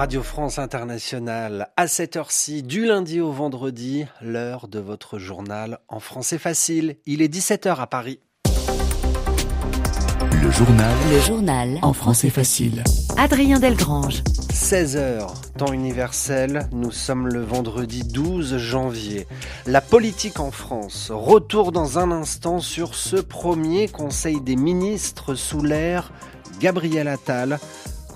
Radio France Internationale à cette heure-ci, du lundi au vendredi, l'heure de votre journal en français facile. Il est 17h à Paris. Le journal. Le journal. En français facile. Adrien Delgrange. 16h, temps universel, nous sommes le vendredi 12 janvier. La politique en France, retour dans un instant sur ce premier Conseil des ministres sous l'ère Gabriel Attal.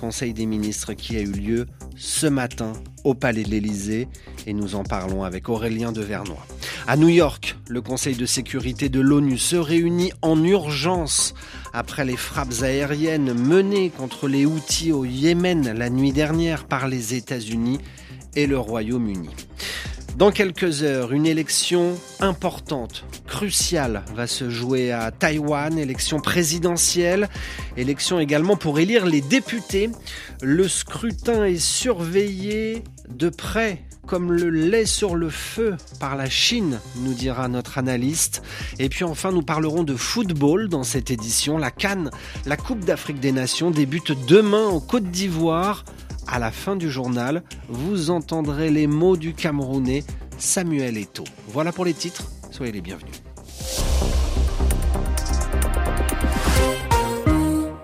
Conseil des ministres qui a eu lieu ce matin au Palais de l'Élysée et nous en parlons avec Aurélien de Vernois. À New York, le Conseil de sécurité de l'ONU se réunit en urgence après les frappes aériennes menées contre les Houthis au Yémen la nuit dernière par les États-Unis et le Royaume-Uni. Dans quelques heures, une élection importante, cruciale, va se jouer à Taïwan, élection présidentielle, élection également pour élire les députés. Le scrutin est surveillé de près comme le lait sur le feu par la Chine, nous dira notre analyste. Et puis enfin, nous parlerons de football dans cette édition. La Cannes, la Coupe d'Afrique des Nations, débute demain en Côte d'Ivoire. À la fin du journal, vous entendrez les mots du Camerounais Samuel Eto'o. Voilà pour les titres, soyez les bienvenus.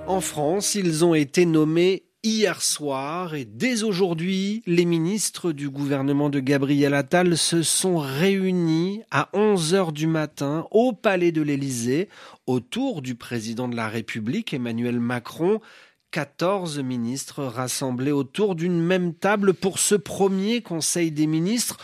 En France, ils ont été nommés hier soir et dès aujourd'hui, les ministres du gouvernement de Gabriel Attal se sont réunis à 11 heures du matin au palais de l'Élysée autour du président de la République Emmanuel Macron 14 ministres rassemblés autour d'une même table pour ce premier Conseil des ministres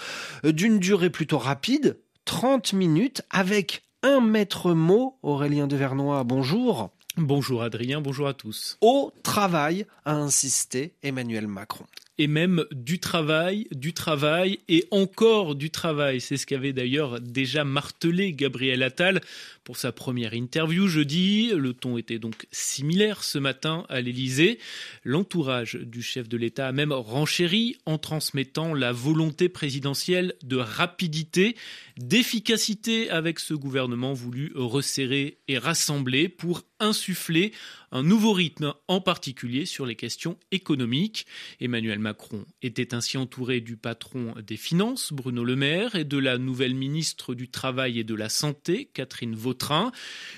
d'une durée plutôt rapide, 30 minutes, avec un maître mot, Aurélien de Vernois, bonjour. Bonjour Adrien, bonjour à tous. Au travail, a insisté Emmanuel Macron et même du travail, du travail et encore du travail. C'est ce qu'avait d'ailleurs déjà martelé Gabriel Attal pour sa première interview jeudi. Le ton était donc similaire ce matin à l'Élysée. L'entourage du chef de l'État a même renchéri en transmettant la volonté présidentielle de rapidité, d'efficacité avec ce gouvernement voulu resserrer et rassembler pour insuffler un nouveau rythme, en particulier sur les questions économiques. Emmanuel Macron était ainsi entouré du patron des Finances, Bruno Le Maire, et de la nouvelle ministre du Travail et de la Santé, Catherine Vautrin.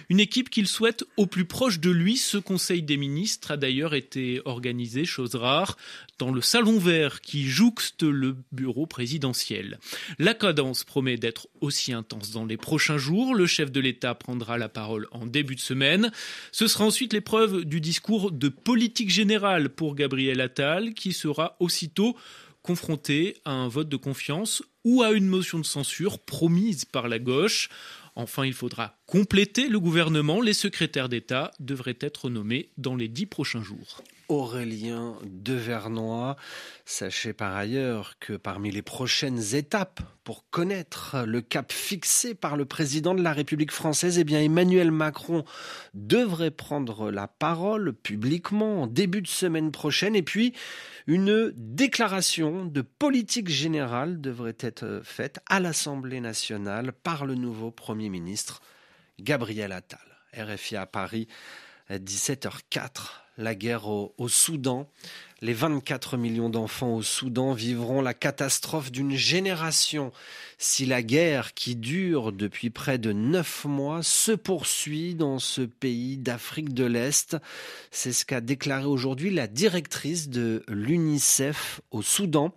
Une équipe qu'il souhaite au plus proche de lui. Ce Conseil des ministres a d'ailleurs été organisé, chose rare, dans le salon vert qui jouxte le bureau présidentiel. La cadence promet d'être aussi intense dans les prochains jours. Le chef de l'État prendra la parole en début de semaine. Ce sera ensuite l'épreuve du discours de politique générale pour Gabriel Attal qui sera aussitôt confronté à un vote de confiance ou à une motion de censure promise par la gauche. Enfin, il faudra compléter le gouvernement. Les secrétaires d'État devraient être nommés dans les dix prochains jours. Aurélien Devernois. Sachez par ailleurs que parmi les prochaines étapes pour connaître le cap fixé par le président de la République française, eh bien Emmanuel Macron devrait prendre la parole publiquement en début de semaine prochaine et puis une déclaration de politique générale devrait être faite à l'Assemblée nationale par le nouveau Premier ministre Gabriel Attal. RFI à Paris, 17h04 la guerre au, Soudan. Les 24 millions d'enfants au Soudan vivront la catastrophe d'une génération si la guerre qui dure depuis près de neuf mois se poursuit dans ce pays d'Afrique de l'Est. C'est ce qu'a déclaré aujourd'hui la directrice de l'UNICEF au Soudan.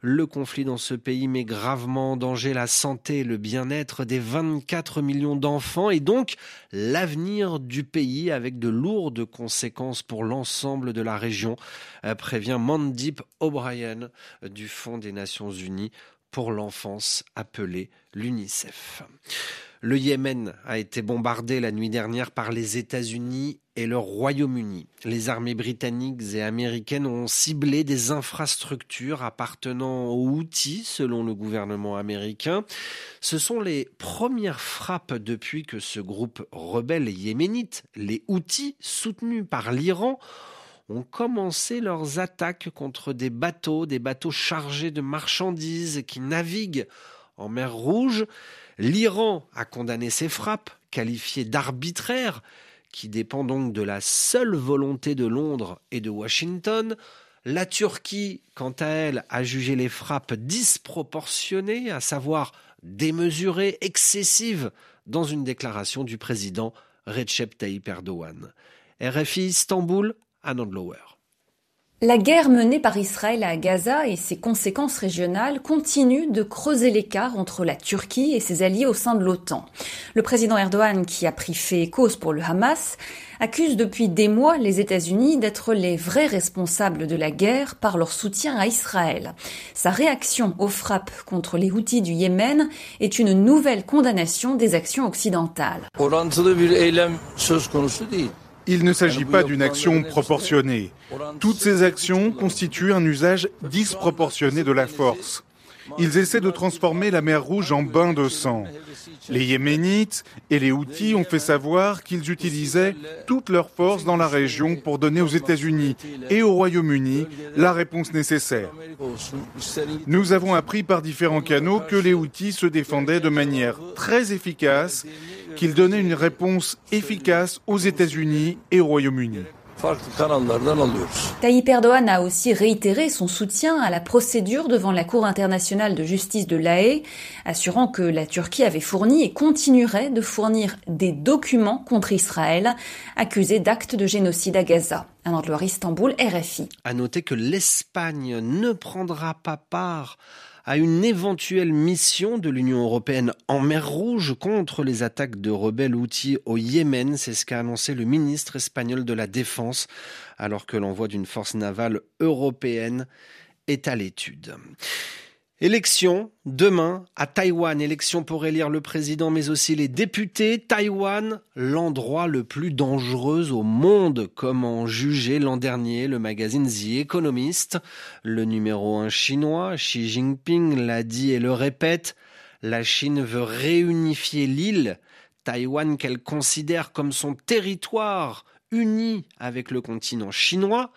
Le conflit dans ce pays met gravement en danger la santé et le bien-être des 24 millions d'enfants et donc l'avenir du pays avec de lourdes conséquences pour l'ensemble de la région, euh, prévient Mandip O'Brien du Fonds des Nations Unies pour l'enfance appelé l'UNICEF. Le Yémen a été bombardé la nuit dernière par les États-Unis et le Royaume-Uni. Les armées britanniques et américaines ont ciblé des infrastructures appartenant aux Houthis, selon le gouvernement américain. Ce sont les premières frappes depuis que ce groupe rebelle yéménite, les Houthis, soutenus par l'Iran, ont commencé leurs attaques contre des bateaux, des bateaux chargés de marchandises qui naviguent en mer Rouge. L'Iran a condamné ces frappes, qualifiées d'arbitraires, qui dépend donc de la seule volonté de Londres et de Washington. La Turquie, quant à elle, a jugé les frappes disproportionnées, à savoir démesurées, excessives, dans une déclaration du président Recep Tayyip Erdogan. RFI Istanbul, Anand Lower. La guerre menée par Israël à Gaza et ses conséquences régionales continuent de creuser l'écart entre la Turquie et ses alliés au sein de l'OTAN. Le président Erdogan, qui a pris fait cause pour le Hamas, accuse depuis des mois les États-Unis d'être les vrais responsables de la guerre par leur soutien à Israël. Sa réaction aux frappes contre les Houthis du Yémen est une nouvelle condamnation des actions occidentales. Il ne s'agit pas d'une action proportionnée. Toutes ces actions constituent un usage disproportionné de la force. Ils essaient de transformer la mer Rouge en bain de sang. Les Yéménites et les Houthis ont fait savoir qu'ils utilisaient toutes leurs forces dans la région pour donner aux États-Unis et au Royaume-Uni la réponse nécessaire. Nous avons appris par différents canaux que les Houthis se défendaient de manière très efficace qu'il donnait une réponse efficace aux États-Unis et au Royaume-Uni. Tayyip Erdogan a aussi réitéré son soutien à la procédure devant la Cour internationale de justice de l'AE, assurant que la Turquie avait fourni et continuerait de fournir des documents contre Israël, accusé d'actes de génocide à Gaza. Un endroit Istanbul, RFI. À noter que l'Espagne ne prendra pas part à une éventuelle mission de l'Union européenne en mer Rouge contre les attaques de rebelles outils au Yémen. C'est ce qu'a annoncé le ministre espagnol de la Défense, alors que l'envoi d'une force navale européenne est à l'étude. Élection demain à Taïwan, élection pour élire le président mais aussi les députés. Taïwan, l'endroit le plus dangereux au monde, comme en jugeait l'an dernier? Le magazine The Economist. Le numéro un chinois, Xi Jinping, l'a dit et le répète, la Chine veut réunifier l'île, Taïwan qu'elle considère comme son territoire uni avec le continent chinois,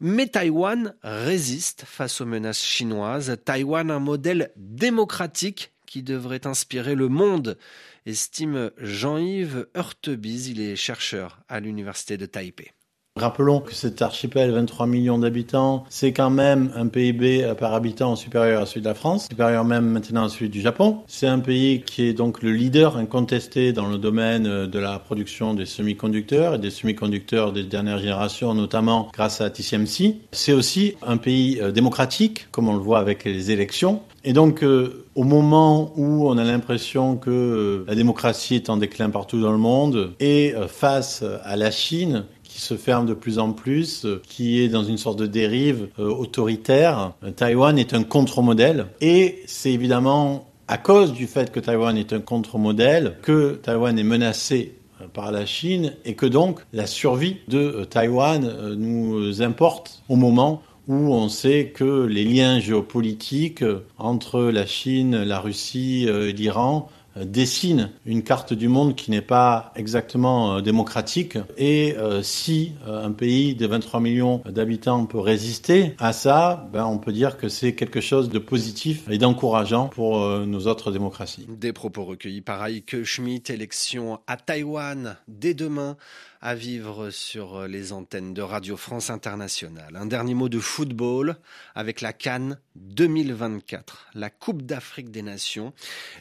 mais Taïwan résiste face aux menaces chinoises. Taïwan, un modèle démocratique qui devrait inspirer le monde, estime Jean-Yves Heurtebise, il est chercheur à l'université de Taipei. Rappelons que cet archipel, 23 millions d'habitants, c'est quand même un PIB par habitant supérieur à celui de la France, supérieur même maintenant à celui du Japon. C'est un pays qui est donc le leader incontesté dans le domaine de la production des semi-conducteurs et des semi-conducteurs des dernières générations, notamment grâce à TSMC. C'est aussi un pays euh, démocratique, comme on le voit avec les élections. Et donc, euh, au moment où on a l'impression que euh, la démocratie est en déclin partout dans le monde, et face à la Chine, qui se ferme de plus en plus, euh, qui est dans une sorte de dérive euh, autoritaire. Taïwan est un contre-modèle et c'est évidemment à cause du fait que Taïwan est un contre-modèle que Taïwan est menacé euh, par la Chine et que donc la survie de Taïwan nous importe au moment où on sait que les liens géopolitiques entre la Chine, la Russie et l'Iran dessine une carte du monde qui n'est pas exactement euh, démocratique. Et euh, si un pays de 23 millions d'habitants peut résister à ça, ben on peut dire que c'est quelque chose de positif et d'encourageant pour nos autres démocraties. Des propos recueillis par Ike Schmidt, élection à Taïwan dès demain à vivre sur les antennes de Radio France Internationale. Un dernier mot de football avec la Cannes 2024, la Coupe d'Afrique des Nations.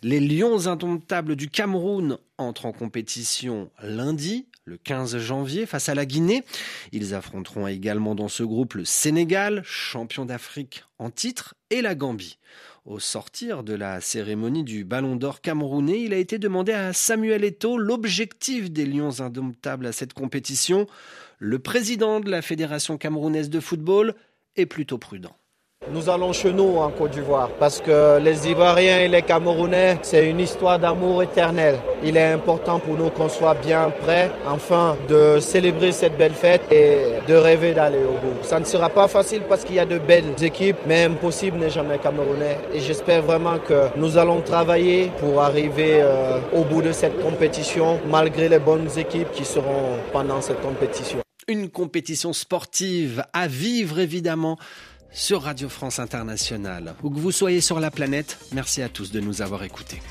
Les Lions indomptables du Cameroun entrent en compétition lundi, le 15 janvier, face à la Guinée. Ils affronteront également dans ce groupe le Sénégal, champion d'Afrique en titre, et la Gambie. Au sortir de la cérémonie du Ballon d'Or camerounais, il a été demandé à Samuel Eto'o l'objectif des Lions indomptables à cette compétition. Le président de la Fédération camerounaise de football est plutôt prudent. Nous allons chez nous en Côte d'Ivoire parce que les Ivoiriens et les Camerounais, c'est une histoire d'amour éternel. Il est important pour nous qu'on soit bien prêts, enfin, de célébrer cette belle fête et de rêver d'aller au bout. Ça ne sera pas facile parce qu'il y a de belles équipes, mais impossible n'est jamais camerounais. Et j'espère vraiment que nous allons travailler pour arriver euh, au bout de cette compétition, malgré les bonnes équipes qui seront pendant cette compétition. Une compétition sportive à vivre évidemment sur Radio France Internationale. Où que vous soyez sur la planète, merci à tous de nous avoir écoutés.